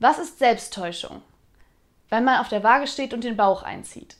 Was ist Selbsttäuschung? Wenn man auf der Waage steht und den Bauch einzieht.